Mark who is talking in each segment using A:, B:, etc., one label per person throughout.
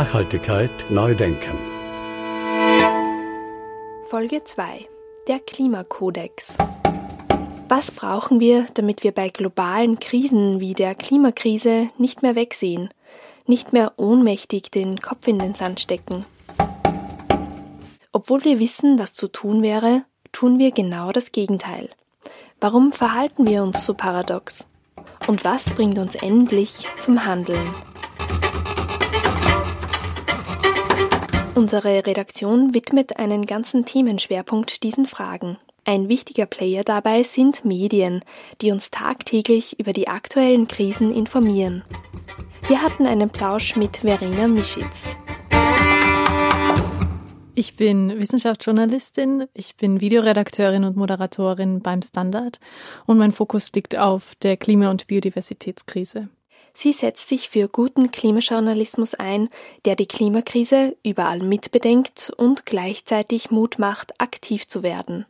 A: Nachhaltigkeit neu denken.
B: Folge 2. Der Klimakodex. Was brauchen wir, damit wir bei globalen Krisen wie der Klimakrise nicht mehr wegsehen, nicht mehr ohnmächtig den Kopf in den Sand stecken? Obwohl wir wissen, was zu tun wäre, tun wir genau das Gegenteil. Warum verhalten wir uns so paradox? Und was bringt uns endlich zum Handeln? Unsere Redaktion widmet einen ganzen Themenschwerpunkt diesen Fragen. Ein wichtiger Player dabei sind Medien, die uns tagtäglich über die aktuellen Krisen informieren. Wir hatten einen Plausch mit Verena Mischitz.
C: Ich bin Wissenschaftsjournalistin, ich bin Videoredakteurin und Moderatorin beim Standard und mein Fokus liegt auf der Klima- und Biodiversitätskrise.
B: Sie setzt sich für guten Klimajournalismus ein, der die Klimakrise überall mitbedenkt und gleichzeitig Mut macht, aktiv zu werden.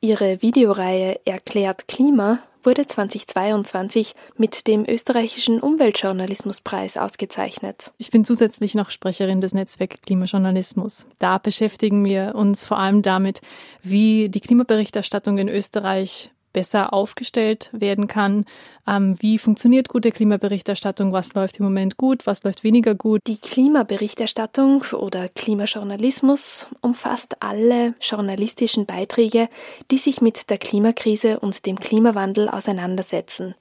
B: Ihre Videoreihe Erklärt Klima wurde 2022 mit dem österreichischen Umweltjournalismuspreis ausgezeichnet.
C: Ich bin zusätzlich noch Sprecherin des Netzwerks Klimajournalismus. Da beschäftigen wir uns vor allem damit, wie die Klimaberichterstattung in Österreich besser aufgestellt werden kann. Ähm, wie funktioniert gute Klimaberichterstattung? Was läuft im Moment gut? Was läuft weniger gut?
B: Die Klimaberichterstattung oder Klimajournalismus umfasst alle journalistischen Beiträge, die sich mit der Klimakrise und dem Klimawandel auseinandersetzen.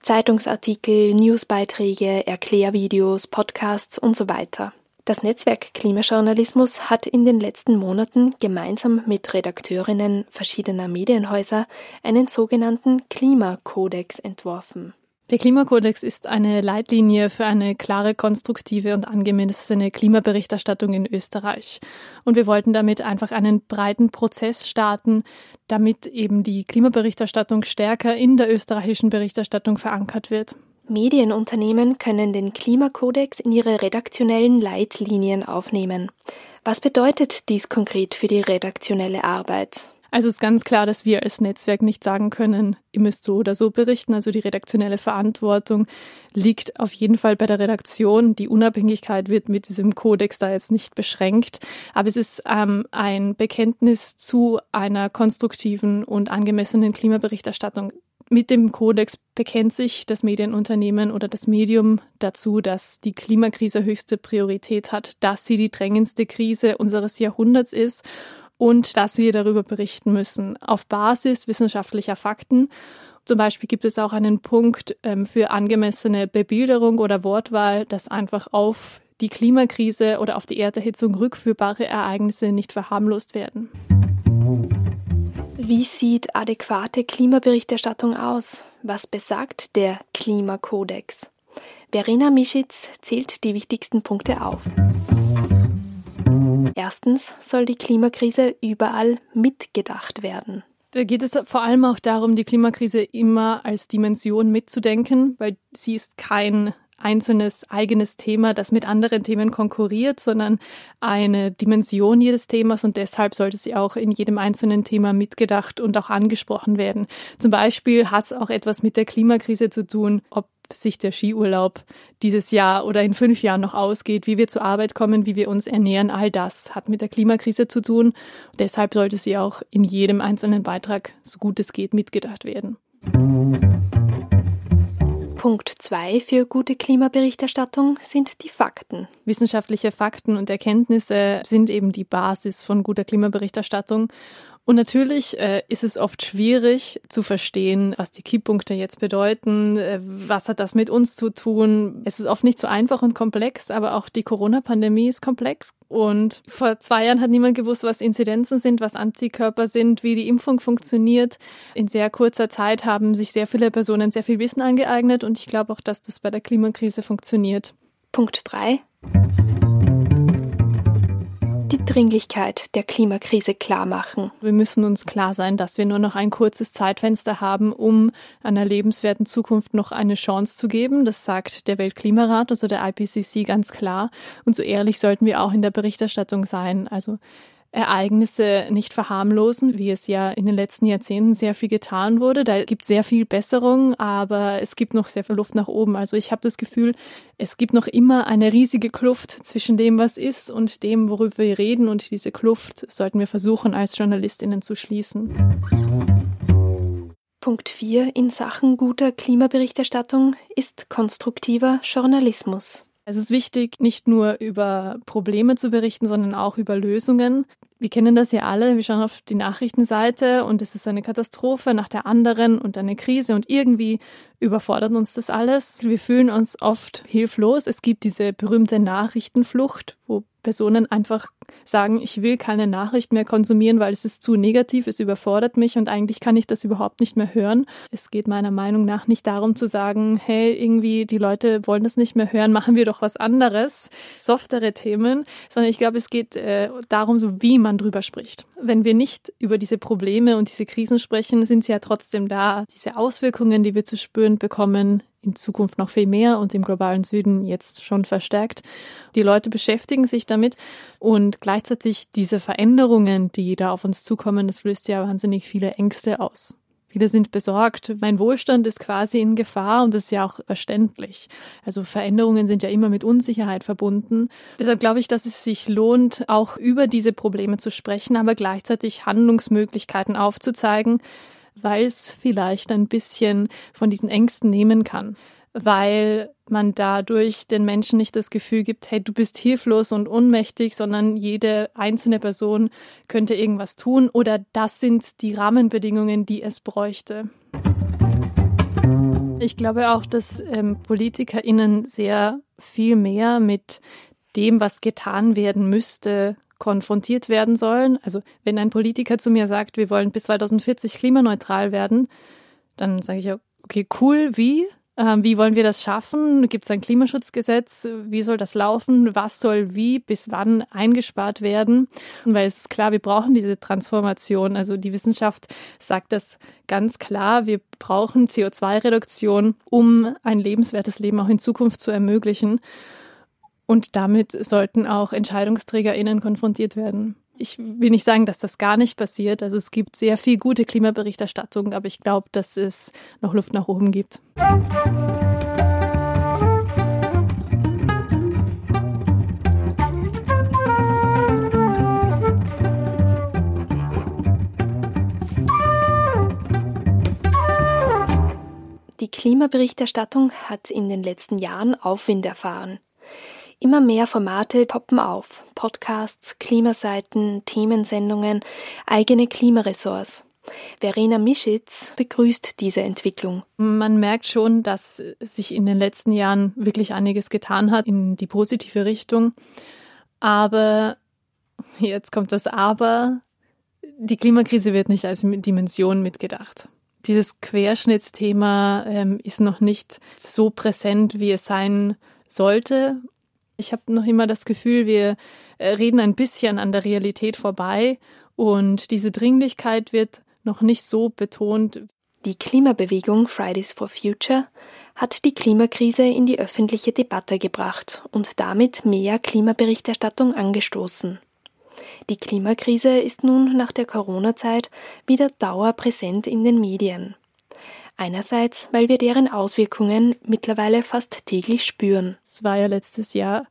B: Zeitungsartikel, Newsbeiträge, Erklärvideos, Podcasts und so weiter. Das Netzwerk Klimajournalismus hat in den letzten Monaten gemeinsam mit Redakteurinnen verschiedener Medienhäuser einen sogenannten Klimakodex entworfen.
C: Der Klimakodex ist eine Leitlinie für eine klare, konstruktive und angemessene Klimaberichterstattung in Österreich. Und wir wollten damit einfach einen breiten Prozess starten, damit eben die Klimaberichterstattung stärker in der österreichischen Berichterstattung verankert wird.
B: Medienunternehmen können den Klimakodex in ihre redaktionellen Leitlinien aufnehmen. Was bedeutet dies konkret für die redaktionelle Arbeit?
C: Also ist ganz klar, dass wir als Netzwerk nicht sagen können, ihr müsst so oder so berichten. Also die redaktionelle Verantwortung liegt auf jeden Fall bei der Redaktion. Die Unabhängigkeit wird mit diesem Kodex da jetzt nicht beschränkt. Aber es ist ähm, ein Bekenntnis zu einer konstruktiven und angemessenen Klimaberichterstattung mit dem Kodex bekennt sich das Medienunternehmen oder das Medium dazu, dass die Klimakrise höchste Priorität hat, dass sie die drängendste Krise unseres Jahrhunderts ist und dass wir darüber berichten müssen auf Basis wissenschaftlicher Fakten. Zum Beispiel gibt es auch einen Punkt ähm, für angemessene Bebilderung oder Wortwahl, dass einfach auf die Klimakrise oder auf die Erderhitzung rückführbare Ereignisse nicht verharmlost werden.
B: Wie sieht adäquate Klimaberichterstattung aus? Was besagt der Klimakodex? Verena Mischitz zählt die wichtigsten Punkte auf. Erstens soll die Klimakrise überall mitgedacht werden.
C: Da geht es vor allem auch darum, die Klimakrise immer als Dimension mitzudenken, weil sie ist kein einzelnes eigenes Thema, das mit anderen Themen konkurriert, sondern eine Dimension jedes Themas und deshalb sollte sie auch in jedem einzelnen Thema mitgedacht und auch angesprochen werden. Zum Beispiel hat es auch etwas mit der Klimakrise zu tun, ob sich der Skiurlaub dieses Jahr oder in fünf Jahren noch ausgeht, wie wir zur Arbeit kommen, wie wir uns ernähren, all das hat mit der Klimakrise zu tun. deshalb sollte sie auch in jedem einzelnen Beitrag, so gut es geht, mitgedacht werden.
B: Punkt 2 für gute Klimaberichterstattung sind die Fakten.
C: Wissenschaftliche Fakten und Erkenntnisse sind eben die Basis von guter Klimaberichterstattung. Und natürlich äh, ist es oft schwierig zu verstehen, was die Kipppunkte jetzt bedeuten, äh, was hat das mit uns zu tun. Es ist oft nicht so einfach und komplex, aber auch die Corona-Pandemie ist komplex. Und vor zwei Jahren hat niemand gewusst, was Inzidenzen sind, was Antikörper sind, wie die Impfung funktioniert. In sehr kurzer Zeit haben sich sehr viele Personen sehr viel Wissen angeeignet und ich glaube auch, dass das bei der Klimakrise funktioniert.
B: Punkt 3. Dringlichkeit der Klimakrise klar machen.
C: Wir müssen uns klar sein, dass wir nur noch ein kurzes Zeitfenster haben, um einer lebenswerten Zukunft noch eine Chance zu geben. Das sagt der Weltklimarat, also der IPCC ganz klar. Und so ehrlich sollten wir auch in der Berichterstattung sein. Also Ereignisse nicht verharmlosen, wie es ja in den letzten Jahrzehnten sehr viel getan wurde. Da gibt es sehr viel Besserung, aber es gibt noch sehr viel Luft nach oben. Also ich habe das Gefühl, es gibt noch immer eine riesige Kluft zwischen dem, was ist und dem, worüber wir reden. Und diese Kluft sollten wir versuchen, als Journalistinnen zu schließen.
B: Punkt 4 in Sachen guter Klimaberichterstattung ist konstruktiver Journalismus.
C: Es ist wichtig, nicht nur über Probleme zu berichten, sondern auch über Lösungen. Wir kennen das ja alle. Wir schauen auf die Nachrichtenseite und es ist eine Katastrophe nach der anderen und eine Krise und irgendwie überfordert uns das alles. Wir fühlen uns oft hilflos. Es gibt diese berühmte Nachrichtenflucht, wo Personen einfach sagen, ich will keine Nachricht mehr konsumieren, weil es ist zu negativ, es überfordert mich und eigentlich kann ich das überhaupt nicht mehr hören. Es geht meiner Meinung nach nicht darum zu sagen, hey, irgendwie die Leute wollen das nicht mehr hören, machen wir doch was anderes, softere Themen, sondern ich glaube, es geht äh, darum, so wie man drüber spricht. Wenn wir nicht über diese Probleme und diese Krisen sprechen, sind sie ja trotzdem da. Diese Auswirkungen, die wir zu spüren bekommen, in Zukunft noch viel mehr und im globalen Süden jetzt schon verstärkt. Die Leute beschäftigen sich damit und gleichzeitig diese Veränderungen, die da auf uns zukommen, das löst ja wahnsinnig viele Ängste aus. Viele sind besorgt. Mein Wohlstand ist quasi in Gefahr und das ist ja auch verständlich. Also Veränderungen sind ja immer mit Unsicherheit verbunden. Deshalb glaube ich, dass es sich lohnt, auch über diese Probleme zu sprechen, aber gleichzeitig Handlungsmöglichkeiten aufzuzeigen, weil es vielleicht ein bisschen von diesen Ängsten nehmen kann, weil man dadurch den Menschen nicht das Gefühl gibt, hey, du bist hilflos und ohnmächtig, sondern jede einzelne Person könnte irgendwas tun oder das sind die Rahmenbedingungen, die es bräuchte. Ich glaube auch, dass ähm, PolitikerInnen sehr viel mehr mit dem, was getan werden müsste, konfrontiert werden sollen. Also wenn ein Politiker zu mir sagt, wir wollen bis 2040 klimaneutral werden, dann sage ich, okay, cool, wie? Ähm, wie wollen wir das schaffen? Gibt es ein Klimaschutzgesetz? Wie soll das laufen? Was soll wie bis wann eingespart werden? Und weil es ist klar, wir brauchen diese Transformation. Also die Wissenschaft sagt das ganz klar. Wir brauchen CO2-Reduktion, um ein lebenswertes Leben auch in Zukunft zu ermöglichen. Und damit sollten auch EntscheidungsträgerInnen konfrontiert werden. Ich will nicht sagen, dass das gar nicht passiert. Also es gibt sehr viel gute Klimaberichterstattung, aber ich glaube, dass es noch Luft nach oben gibt.
B: Die Klimaberichterstattung hat in den letzten Jahren Aufwind erfahren. Immer mehr Formate poppen auf. Podcasts, Klimaseiten, Themensendungen, eigene Klimaressorts. Verena Mischitz begrüßt diese Entwicklung.
C: Man merkt schon, dass sich in den letzten Jahren wirklich einiges getan hat in die positive Richtung. Aber jetzt kommt das Aber. Die Klimakrise wird nicht als Dimension mitgedacht. Dieses Querschnittsthema ähm, ist noch nicht so präsent, wie es sein sollte. Ich habe noch immer das Gefühl, wir äh, reden ein bisschen an der Realität vorbei und diese Dringlichkeit wird noch nicht so betont.
B: Die Klimabewegung Fridays for Future hat die Klimakrise in die öffentliche Debatte gebracht und damit mehr Klimaberichterstattung angestoßen. Die Klimakrise ist nun nach der Corona-Zeit wieder dauerpräsent in den Medien. Einerseits, weil wir deren Auswirkungen mittlerweile fast täglich spüren.
C: Es war ja letztes Jahr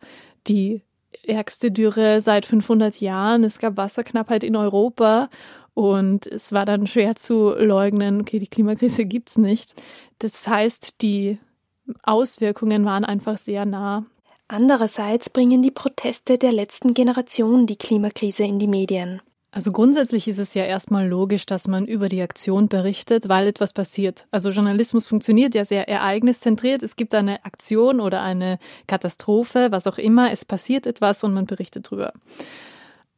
C: die ärgste Dürre seit 500 Jahren. Es gab Wasserknappheit in Europa und es war dann schwer zu leugnen, okay, die Klimakrise gibt's nicht. Das heißt, die Auswirkungen waren einfach sehr nah.
B: Andererseits bringen die Proteste der letzten Generation die Klimakrise in die Medien.
C: Also grundsätzlich ist es ja erstmal logisch, dass man über die Aktion berichtet, weil etwas passiert. Also Journalismus funktioniert ja sehr ereigniszentriert. Es gibt eine Aktion oder eine Katastrophe, was auch immer. Es passiert etwas und man berichtet drüber.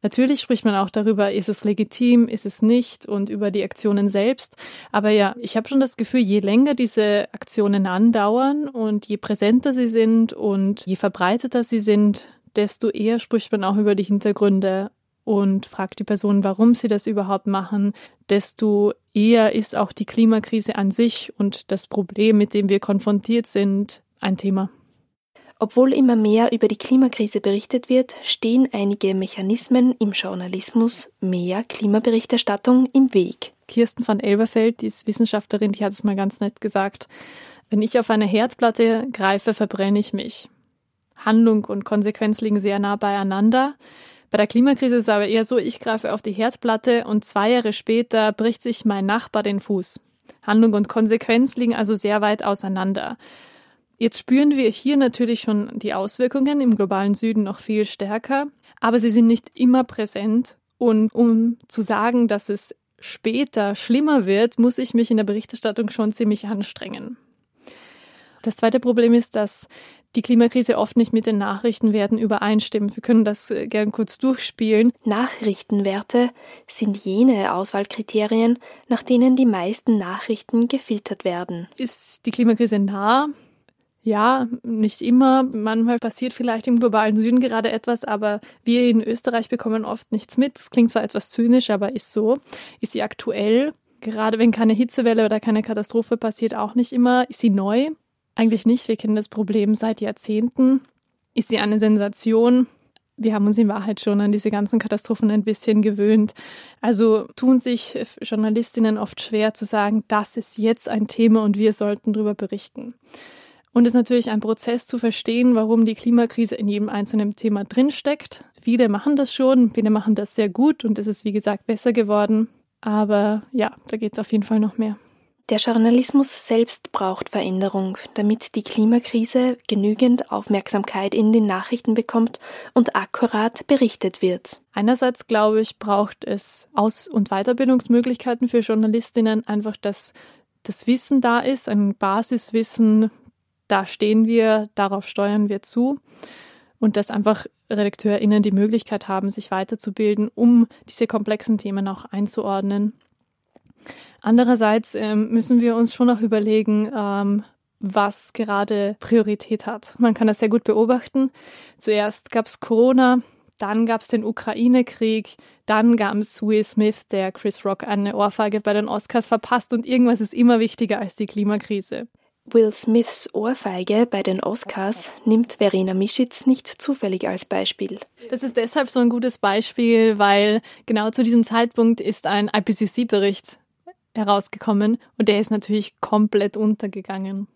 C: Natürlich spricht man auch darüber, ist es legitim, ist es nicht und über die Aktionen selbst. Aber ja, ich habe schon das Gefühl, je länger diese Aktionen andauern und je präsenter sie sind und je verbreiteter sie sind, desto eher spricht man auch über die Hintergründe und fragt die Person, warum sie das überhaupt machen, desto eher ist auch die Klimakrise an sich und das Problem, mit dem wir konfrontiert sind, ein Thema.
B: Obwohl immer mehr über die Klimakrise berichtet wird, stehen einige Mechanismen im Journalismus mehr Klimaberichterstattung im Weg.
C: Kirsten van Elberfeld, die ist Wissenschaftlerin, die hat es mal ganz nett gesagt. Wenn ich auf eine Herzplatte greife, verbrenne ich mich. Handlung und Konsequenz liegen sehr nah beieinander. Bei der Klimakrise ist es aber eher so, ich greife auf die Herdplatte und zwei Jahre später bricht sich mein Nachbar den Fuß. Handlung und Konsequenz liegen also sehr weit auseinander. Jetzt spüren wir hier natürlich schon die Auswirkungen im globalen Süden noch viel stärker, aber sie sind nicht immer präsent. Und um zu sagen, dass es später schlimmer wird, muss ich mich in der Berichterstattung schon ziemlich anstrengen. Das zweite Problem ist, dass die Klimakrise oft nicht mit den Nachrichtenwerten übereinstimmt. Wir können das äh, gern kurz durchspielen.
B: Nachrichtenwerte sind jene Auswahlkriterien, nach denen die meisten Nachrichten gefiltert werden.
C: Ist die Klimakrise nah? Ja, nicht immer. Manchmal passiert vielleicht im globalen Süden gerade etwas, aber wir in Österreich bekommen oft nichts mit. Das klingt zwar etwas zynisch, aber ist so. Ist sie aktuell? Gerade wenn keine Hitzewelle oder keine Katastrophe passiert, auch nicht immer. Ist sie neu? Eigentlich nicht. Wir kennen das Problem seit Jahrzehnten. Ist sie eine Sensation? Wir haben uns in Wahrheit schon an diese ganzen Katastrophen ein bisschen gewöhnt. Also tun sich Journalistinnen oft schwer zu sagen, das ist jetzt ein Thema und wir sollten darüber berichten. Und es ist natürlich ein Prozess zu verstehen, warum die Klimakrise in jedem einzelnen Thema drinsteckt. Viele machen das schon, viele machen das sehr gut und es ist, wie gesagt, besser geworden. Aber ja, da geht es auf jeden Fall noch mehr.
B: Der Journalismus selbst braucht Veränderung, damit die Klimakrise genügend Aufmerksamkeit in den Nachrichten bekommt und akkurat berichtet wird.
C: Einerseits glaube ich, braucht es Aus- und Weiterbildungsmöglichkeiten für Journalistinnen, einfach dass das Wissen da ist, ein Basiswissen, da stehen wir, darauf steuern wir zu und dass einfach RedakteurInnen die Möglichkeit haben, sich weiterzubilden, um diese komplexen Themen auch einzuordnen Andererseits ähm, müssen wir uns schon auch überlegen, ähm, was gerade Priorität hat. Man kann das sehr gut beobachten. Zuerst gab es Corona, dann gab es den Ukraine-Krieg, dann gab es Will Smith, der Chris Rock eine Ohrfeige bei den Oscars verpasst und irgendwas ist immer wichtiger als die Klimakrise.
B: Will Smiths Ohrfeige bei den Oscars nimmt Verena Mischitz nicht zufällig als Beispiel.
C: Das ist deshalb so ein gutes Beispiel, weil genau zu diesem Zeitpunkt ist ein IPCC-Bericht herausgekommen und der ist natürlich komplett untergegangen.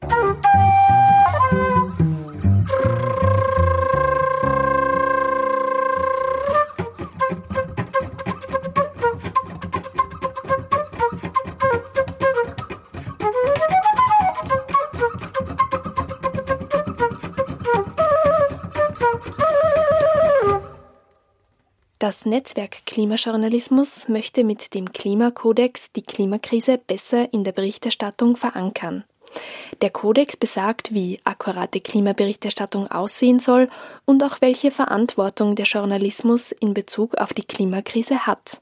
B: Netzwerk Klimajournalismus möchte mit dem Klimakodex die Klimakrise besser in der Berichterstattung verankern. Der Kodex besagt, wie akkurate Klimaberichterstattung aussehen soll und auch welche Verantwortung der Journalismus in Bezug auf die Klimakrise hat.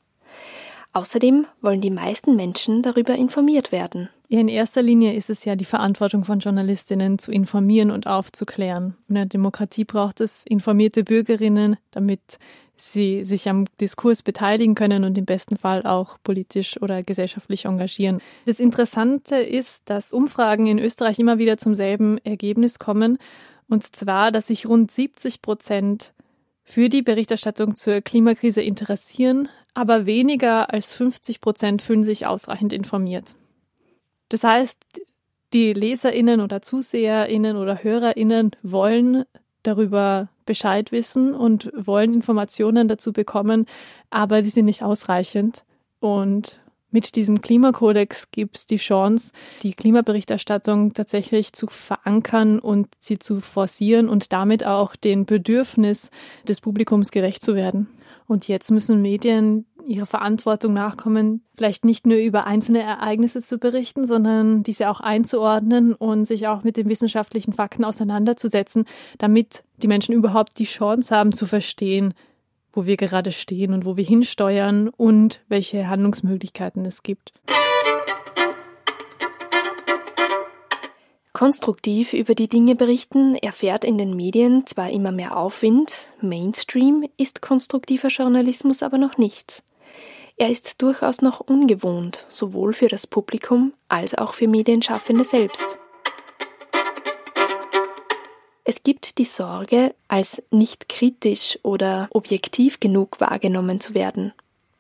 B: Außerdem wollen die meisten Menschen darüber informiert werden.
C: Ja, in erster Linie ist es ja die Verantwortung von Journalistinnen zu informieren und aufzuklären. In der Demokratie braucht es informierte Bürgerinnen, damit sie sich am Diskurs beteiligen können und im besten Fall auch politisch oder gesellschaftlich engagieren. Das Interessante ist, dass Umfragen in Österreich immer wieder zum selben Ergebnis kommen, und zwar, dass sich rund 70 Prozent für die Berichterstattung zur Klimakrise interessieren, aber weniger als 50 Prozent fühlen sich ausreichend informiert. Das heißt, die Leserinnen oder Zuseherinnen oder Hörerinnen wollen darüber Bescheid wissen und wollen Informationen dazu bekommen, aber die sind nicht ausreichend. Und mit diesem Klimakodex gibt es die Chance, die Klimaberichterstattung tatsächlich zu verankern und sie zu forcieren und damit auch den Bedürfnis des Publikums gerecht zu werden. Und jetzt müssen Medien ihrer Verantwortung nachkommen, vielleicht nicht nur über einzelne Ereignisse zu berichten, sondern diese auch einzuordnen und sich auch mit den wissenschaftlichen Fakten auseinanderzusetzen, damit die Menschen überhaupt die Chance haben zu verstehen, wo wir gerade stehen und wo wir hinsteuern und welche Handlungsmöglichkeiten es gibt.
B: konstruktiv über die Dinge berichten erfährt in den Medien zwar immer mehr Aufwind, Mainstream ist konstruktiver Journalismus aber noch nicht. Er ist durchaus noch ungewohnt, sowohl für das Publikum als auch für Medienschaffende selbst. Es gibt die Sorge, als nicht kritisch oder objektiv genug wahrgenommen zu werden.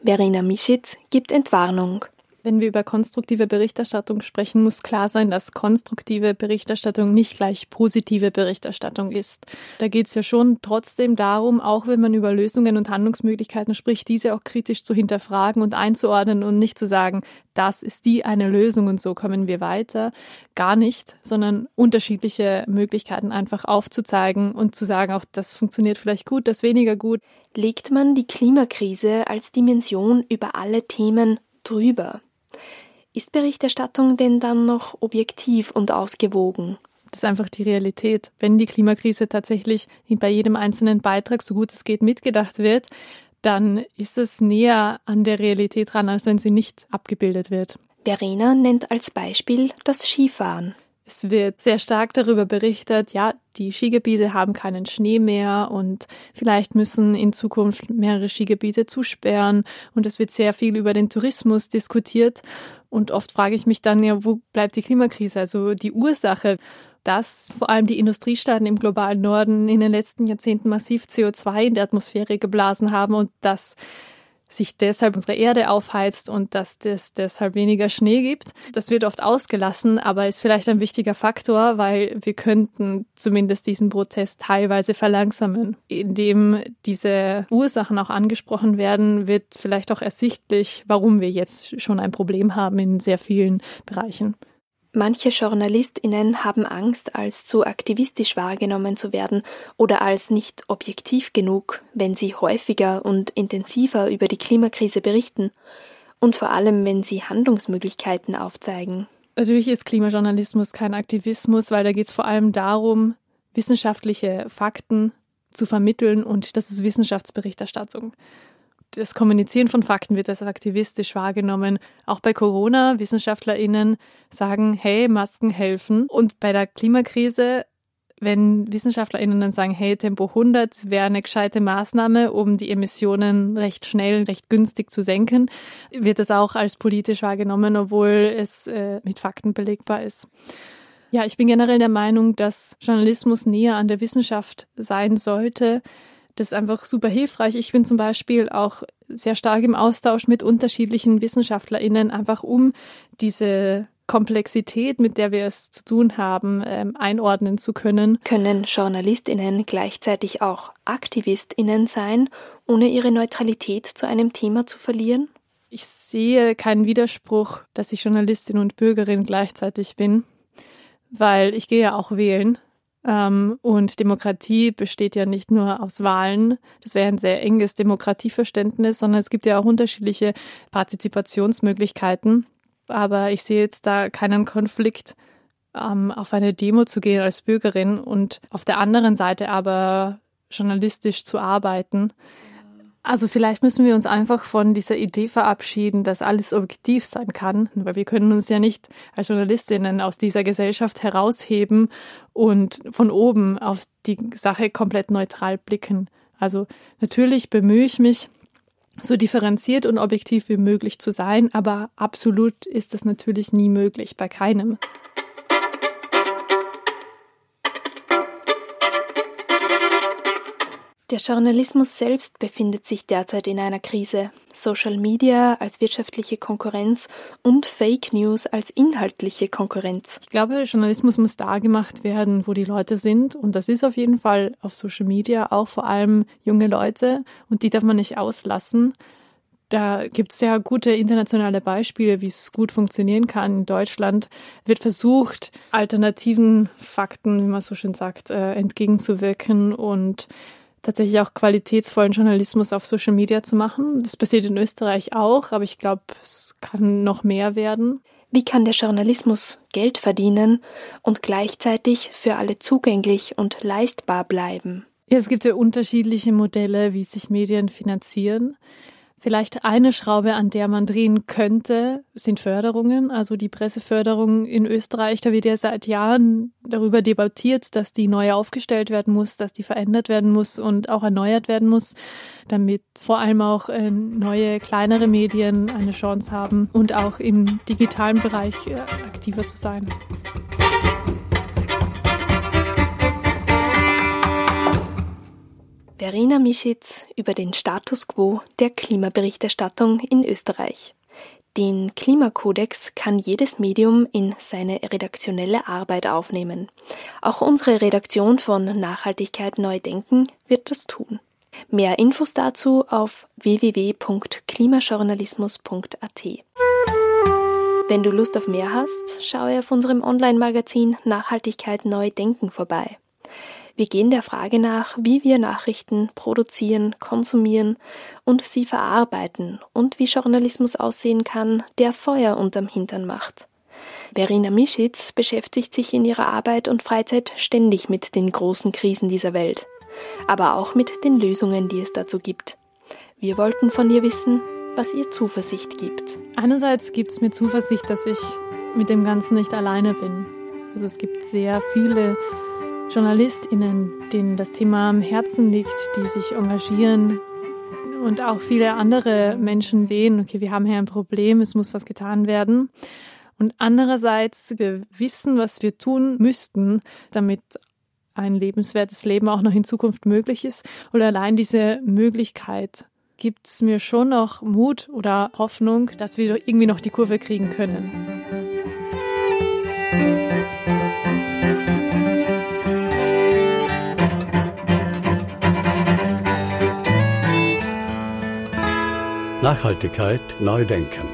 B: Verena Mischitz gibt Entwarnung.
C: Wenn wir über konstruktive Berichterstattung sprechen, muss klar sein, dass konstruktive Berichterstattung nicht gleich positive Berichterstattung ist. Da geht es ja schon trotzdem darum, auch wenn man über Lösungen und Handlungsmöglichkeiten spricht, diese auch kritisch zu hinterfragen und einzuordnen und nicht zu sagen, das ist die eine Lösung und so kommen wir weiter. Gar nicht, sondern unterschiedliche Möglichkeiten einfach aufzuzeigen und zu sagen, auch das funktioniert vielleicht gut, das weniger gut.
B: Legt man die Klimakrise als Dimension über alle Themen drüber? Ist Berichterstattung denn dann noch objektiv und ausgewogen?
C: Das ist einfach die Realität. Wenn die Klimakrise tatsächlich bei jedem einzelnen Beitrag so gut es geht mitgedacht wird, dann ist es näher an der Realität dran, als wenn sie nicht abgebildet wird.
B: Verena nennt als Beispiel das Skifahren.
C: Es wird sehr stark darüber berichtet, ja, die Skigebiete haben keinen Schnee mehr und vielleicht müssen in Zukunft mehrere Skigebiete zusperren und es wird sehr viel über den Tourismus diskutiert. Und oft frage ich mich dann ja, wo bleibt die Klimakrise, also die Ursache, dass vor allem die Industriestaaten im globalen Norden in den letzten Jahrzehnten massiv CO2 in der Atmosphäre geblasen haben und dass sich deshalb unsere Erde aufheizt und dass es deshalb weniger Schnee gibt. Das wird oft ausgelassen, aber ist vielleicht ein wichtiger Faktor, weil wir könnten zumindest diesen Protest teilweise verlangsamen. Indem diese Ursachen auch angesprochen werden, wird vielleicht auch ersichtlich, warum wir jetzt schon ein Problem haben in sehr vielen Bereichen.
B: Manche Journalistinnen haben Angst, als zu aktivistisch wahrgenommen zu werden oder als nicht objektiv genug, wenn sie häufiger und intensiver über die Klimakrise berichten und vor allem, wenn sie Handlungsmöglichkeiten aufzeigen.
C: Natürlich ist Klimajournalismus kein Aktivismus, weil da geht es vor allem darum, wissenschaftliche Fakten zu vermitteln und das ist Wissenschaftsberichterstattung das Kommunizieren von Fakten wird als aktivistisch wahrgenommen. Auch bei Corona, WissenschaftlerInnen sagen, hey, Masken helfen. Und bei der Klimakrise, wenn WissenschaftlerInnen dann sagen, hey, Tempo 100 wäre eine gescheite Maßnahme, um die Emissionen recht schnell, recht günstig zu senken, wird das auch als politisch wahrgenommen, obwohl es äh, mit Fakten belegbar ist. Ja, ich bin generell der Meinung, dass Journalismus näher an der Wissenschaft sein sollte. Das ist einfach super hilfreich. Ich bin zum Beispiel auch sehr stark im Austausch mit unterschiedlichen WissenschaftlerInnen, einfach um diese Komplexität, mit der wir es zu tun haben, ähm, einordnen zu können.
B: Können JournalistInnen gleichzeitig auch AktivistInnen sein, ohne ihre Neutralität zu einem Thema zu verlieren?
C: Ich sehe keinen Widerspruch, dass ich Journalistin und Bürgerin gleichzeitig bin, weil ich gehe ja auch wählen und Demokratie besteht ja nicht nur aus Wahlen, das wäre ein sehr enges Demokratieverständnis, sondern es gibt ja auch unterschiedliche Partizipationsmöglichkeiten. Aber ich sehe jetzt da keinen Konflikt, ähm, auf eine Demo zu gehen als Bürgerin und auf der anderen Seite aber journalistisch zu arbeiten. Also vielleicht müssen wir uns einfach von dieser Idee verabschieden, dass alles objektiv sein kann, weil wir können uns ja nicht als Journalistinnen aus dieser Gesellschaft herausheben und von oben auf die Sache komplett neutral blicken. Also natürlich bemühe ich mich, so differenziert und objektiv wie möglich zu sein, aber absolut ist das natürlich nie möglich, bei keinem.
B: Der Journalismus selbst befindet sich derzeit in einer Krise. Social Media als wirtschaftliche Konkurrenz und Fake News als inhaltliche Konkurrenz.
C: Ich glaube, Journalismus muss da gemacht werden, wo die Leute sind. Und das ist auf jeden Fall auf Social Media auch vor allem junge Leute. Und die darf man nicht auslassen. Da gibt es ja gute internationale Beispiele, wie es gut funktionieren kann. In Deutschland wird versucht, alternativen Fakten, wie man so schön sagt, äh, entgegenzuwirken und tatsächlich auch qualitätsvollen Journalismus auf Social Media zu machen. Das passiert in Österreich auch, aber ich glaube, es kann noch mehr werden.
B: Wie kann der Journalismus Geld verdienen und gleichzeitig für alle zugänglich und leistbar bleiben?
C: Ja, es gibt ja unterschiedliche Modelle, wie sich Medien finanzieren. Vielleicht eine Schraube, an der man drehen könnte, sind Förderungen. Also die Presseförderung in Österreich, da wird ja seit Jahren darüber debattiert, dass die neu aufgestellt werden muss, dass die verändert werden muss und auch erneuert werden muss, damit vor allem auch äh, neue, kleinere Medien eine Chance haben und auch im digitalen Bereich äh, aktiver zu sein.
B: Verena Mischitz über den Status quo der Klimaberichterstattung in Österreich. Den Klimakodex kann jedes Medium in seine redaktionelle Arbeit aufnehmen. Auch unsere Redaktion von Nachhaltigkeit neu denken wird das tun. Mehr Infos dazu auf www.klimajournalismus.at. Wenn du Lust auf mehr hast, schaue auf unserem Online-Magazin Nachhaltigkeit neu denken vorbei. Wir gehen der Frage nach, wie wir Nachrichten produzieren, konsumieren und sie verarbeiten und wie Journalismus aussehen kann, der Feuer unterm Hintern macht. Verena Mischitz beschäftigt sich in ihrer Arbeit und Freizeit ständig mit den großen Krisen dieser Welt, aber auch mit den Lösungen, die es dazu gibt. Wir wollten von ihr wissen, was ihr Zuversicht gibt.
C: Einerseits gibt es mir Zuversicht, dass ich mit dem Ganzen nicht alleine bin. Also es gibt sehr viele JournalistInnen, denen das Thema am Herzen liegt, die sich engagieren und auch viele andere Menschen sehen, okay, wir haben hier ein Problem, es muss was getan werden. Und andererseits, wir wissen, was wir tun müssten, damit ein lebenswertes Leben auch noch in Zukunft möglich ist. Und allein diese Möglichkeit gibt es mir schon noch Mut oder Hoffnung, dass wir irgendwie noch die Kurve kriegen können.
A: Nachhaltigkeit neu denken.